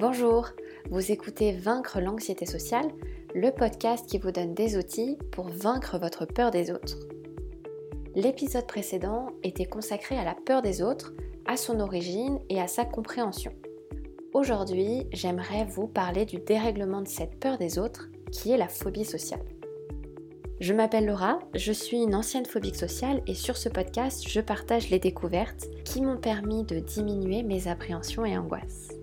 Bonjour, vous écoutez Vaincre l'anxiété sociale, le podcast qui vous donne des outils pour vaincre votre peur des autres. L'épisode précédent était consacré à la peur des autres, à son origine et à sa compréhension. Aujourd'hui, j'aimerais vous parler du dérèglement de cette peur des autres qui est la phobie sociale. Je m'appelle Laura, je suis une ancienne phobique sociale et sur ce podcast, je partage les découvertes qui m'ont permis de diminuer mes appréhensions et angoisses.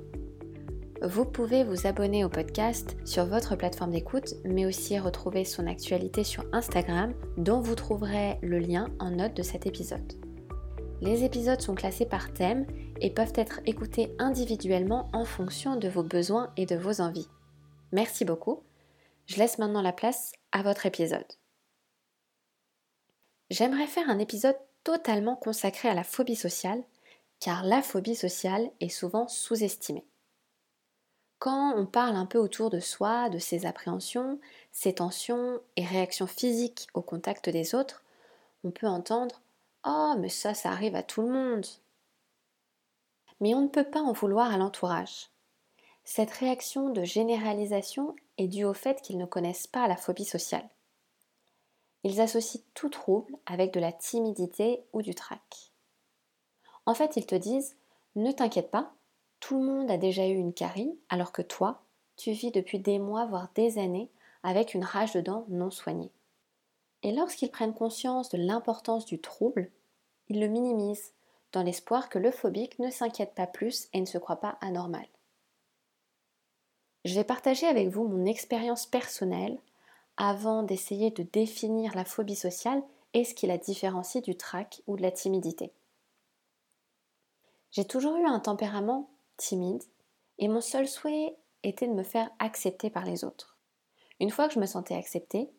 Vous pouvez vous abonner au podcast sur votre plateforme d'écoute, mais aussi retrouver son actualité sur Instagram, dont vous trouverez le lien en note de cet épisode. Les épisodes sont classés par thème et peuvent être écoutés individuellement en fonction de vos besoins et de vos envies. Merci beaucoup. Je laisse maintenant la place à votre épisode. J'aimerais faire un épisode totalement consacré à la phobie sociale, car la phobie sociale est souvent sous-estimée. Quand on parle un peu autour de soi, de ses appréhensions, ses tensions et réactions physiques au contact des autres, on peut entendre Oh, mais ça, ça arrive à tout le monde. Mais on ne peut pas en vouloir à l'entourage. Cette réaction de généralisation est due au fait qu'ils ne connaissent pas la phobie sociale. Ils associent tout trouble avec de la timidité ou du trac. En fait, ils te disent Ne t'inquiète pas, tout le monde a déjà eu une carie, alors que toi, tu vis depuis des mois, voire des années, avec une rage de dents non soignée. Et lorsqu'ils prennent conscience de l'importance du trouble, ils le minimisent, dans l'espoir que le phobique ne s'inquiète pas plus et ne se croit pas anormal. Je vais partager avec vous mon expérience personnelle avant d'essayer de définir la phobie sociale et ce qui la différencie du trac ou de la timidité. J'ai toujours eu un tempérament timide et mon seul souhait était de me faire accepter par les autres. Une fois que je me sentais acceptée,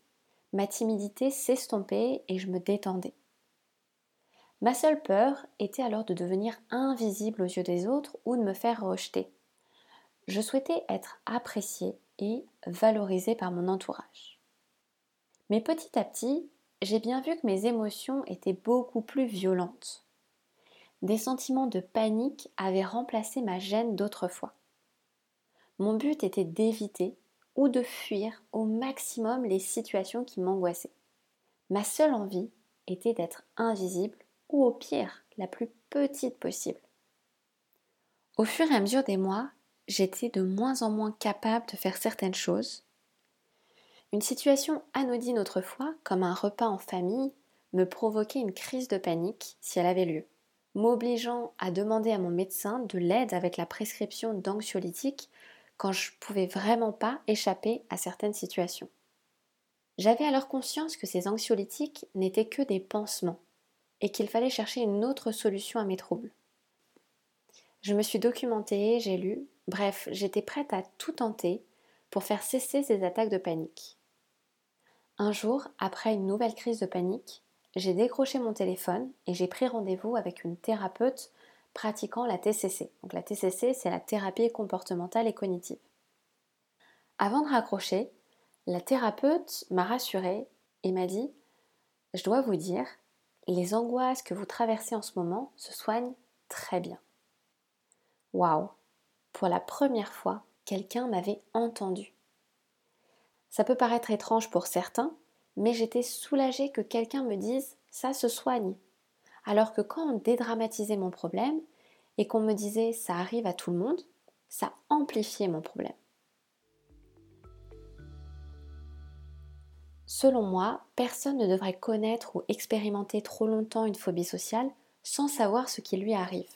ma timidité s'estompait et je me détendais. Ma seule peur était alors de devenir invisible aux yeux des autres ou de me faire rejeter. Je souhaitais être appréciée et valorisée par mon entourage. Mais petit à petit, j'ai bien vu que mes émotions étaient beaucoup plus violentes. Des sentiments de panique avaient remplacé ma gêne d'autrefois. Mon but était d'éviter ou de fuir au maximum les situations qui m'angoissaient. Ma seule envie était d'être invisible ou au pire la plus petite possible. Au fur et à mesure des mois, j'étais de moins en moins capable de faire certaines choses une situation anodine autrefois, comme un repas en famille, me provoquait une crise de panique si elle avait lieu, m'obligeant à demander à mon médecin de l'aide avec la prescription d'anxiolytiques quand je ne pouvais vraiment pas échapper à certaines situations. J'avais alors conscience que ces anxiolytiques n'étaient que des pansements et qu'il fallait chercher une autre solution à mes troubles. Je me suis documentée, j'ai lu, bref, j'étais prête à tout tenter pour faire cesser ces attaques de panique. Un jour, après une nouvelle crise de panique, j'ai décroché mon téléphone et j'ai pris rendez-vous avec une thérapeute pratiquant la TCC. Donc la TCC, c'est la thérapie comportementale et cognitive. Avant de raccrocher, la thérapeute m'a rassurée et m'a dit Je dois vous dire, les angoisses que vous traversez en ce moment se soignent très bien. Waouh Pour la première fois, quelqu'un m'avait entendu. Ça peut paraître étrange pour certains, mais j'étais soulagée que quelqu'un me dise ça se soigne. Alors que quand on dédramatisait mon problème et qu'on me disait ça arrive à tout le monde, ça amplifiait mon problème. Selon moi, personne ne devrait connaître ou expérimenter trop longtemps une phobie sociale sans savoir ce qui lui arrive.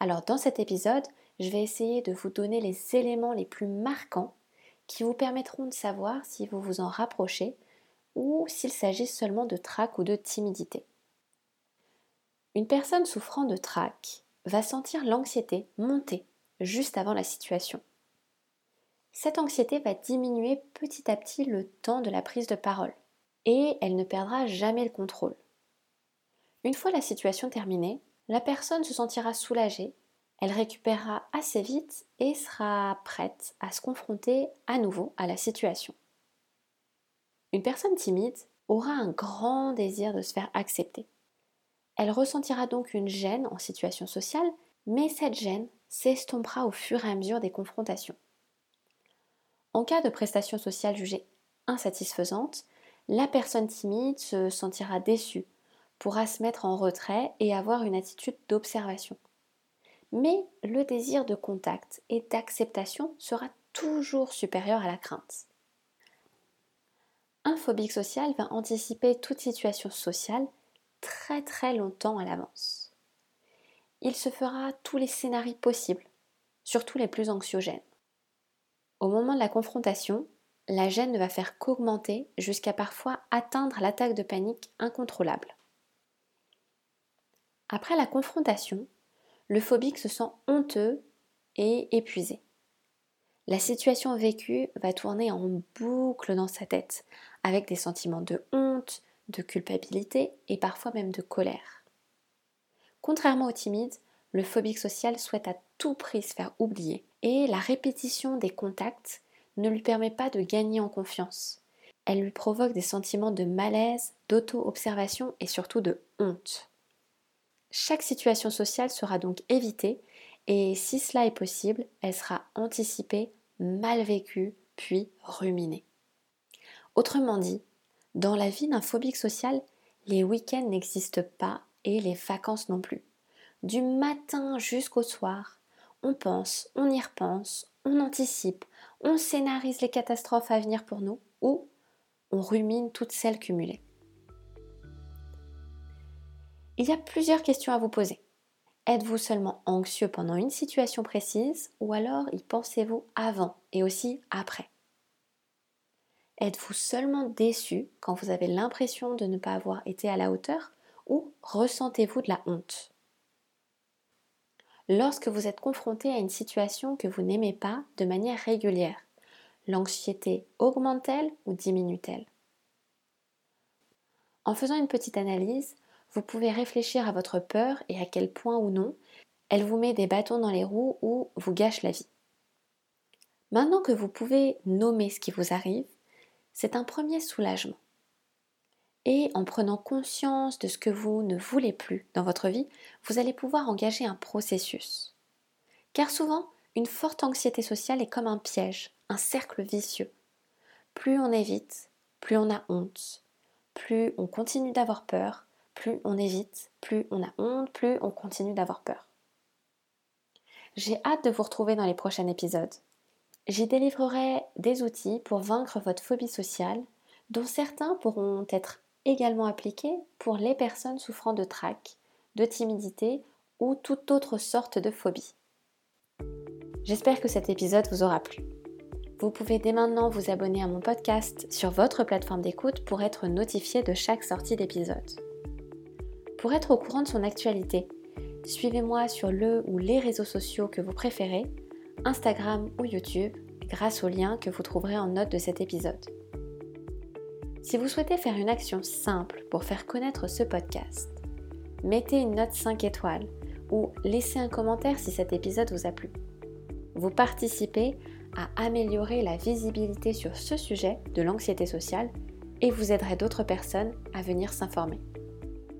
Alors dans cet épisode, je vais essayer de vous donner les éléments les plus marquants qui vous permettront de savoir si vous vous en rapprochez ou s'il s'agit seulement de trac ou de timidité. Une personne souffrant de trac va sentir l'anxiété monter juste avant la situation. Cette anxiété va diminuer petit à petit le temps de la prise de parole et elle ne perdra jamais le contrôle. Une fois la situation terminée, la personne se sentira soulagée elle récupérera assez vite et sera prête à se confronter à nouveau à la situation. Une personne timide aura un grand désir de se faire accepter. Elle ressentira donc une gêne en situation sociale, mais cette gêne s'estompera au fur et à mesure des confrontations. En cas de prestation sociale jugée insatisfaisante, la personne timide se sentira déçue, pourra se mettre en retrait et avoir une attitude d'observation. Mais le désir de contact et d'acceptation sera toujours supérieur à la crainte. Un phobique social va anticiper toute situation sociale très très longtemps à l'avance. Il se fera tous les scénarios possibles, surtout les plus anxiogènes. Au moment de la confrontation, la gêne ne va faire qu'augmenter jusqu'à parfois atteindre l'attaque de panique incontrôlable. Après la confrontation, le phobique se sent honteux et épuisé. La situation vécue va tourner en boucle dans sa tête, avec des sentiments de honte, de culpabilité et parfois même de colère. Contrairement au timide, le phobique social souhaite à tout prix se faire oublier, et la répétition des contacts ne lui permet pas de gagner en confiance. Elle lui provoque des sentiments de malaise, d'auto-observation et surtout de honte. Chaque situation sociale sera donc évitée et si cela est possible, elle sera anticipée, mal vécue, puis ruminée. Autrement dit, dans la vie d'un phobique social, les week-ends n'existent pas et les vacances non plus. Du matin jusqu'au soir, on pense, on y repense, on anticipe, on scénarise les catastrophes à venir pour nous ou on rumine toutes celles cumulées. Il y a plusieurs questions à vous poser. Êtes-vous seulement anxieux pendant une situation précise ou alors y pensez-vous avant et aussi après? Êtes-vous seulement déçu quand vous avez l'impression de ne pas avoir été à la hauteur ou ressentez-vous de la honte? Lorsque vous êtes confronté à une situation que vous n'aimez pas de manière régulière, l'anxiété augmente-t-elle ou diminue-t-elle? En faisant une petite analyse, vous pouvez réfléchir à votre peur et à quel point ou non elle vous met des bâtons dans les roues ou vous gâche la vie. Maintenant que vous pouvez nommer ce qui vous arrive, c'est un premier soulagement. Et en prenant conscience de ce que vous ne voulez plus dans votre vie, vous allez pouvoir engager un processus. Car souvent, une forte anxiété sociale est comme un piège, un cercle vicieux. Plus on évite, plus on a honte, plus on continue d'avoir peur, plus on évite, plus on a honte, plus on continue d'avoir peur. J'ai hâte de vous retrouver dans les prochains épisodes. J'y délivrerai des outils pour vaincre votre phobie sociale, dont certains pourront être également appliqués pour les personnes souffrant de trac, de timidité ou toute autre sorte de phobie. J'espère que cet épisode vous aura plu. Vous pouvez dès maintenant vous abonner à mon podcast sur votre plateforme d'écoute pour être notifié de chaque sortie d'épisode. Pour être au courant de son actualité, suivez-moi sur le ou les réseaux sociaux que vous préférez, Instagram ou YouTube, grâce au lien que vous trouverez en note de cet épisode. Si vous souhaitez faire une action simple pour faire connaître ce podcast, mettez une note 5 étoiles ou laissez un commentaire si cet épisode vous a plu. Vous participez à améliorer la visibilité sur ce sujet de l'anxiété sociale et vous aiderez d'autres personnes à venir s'informer.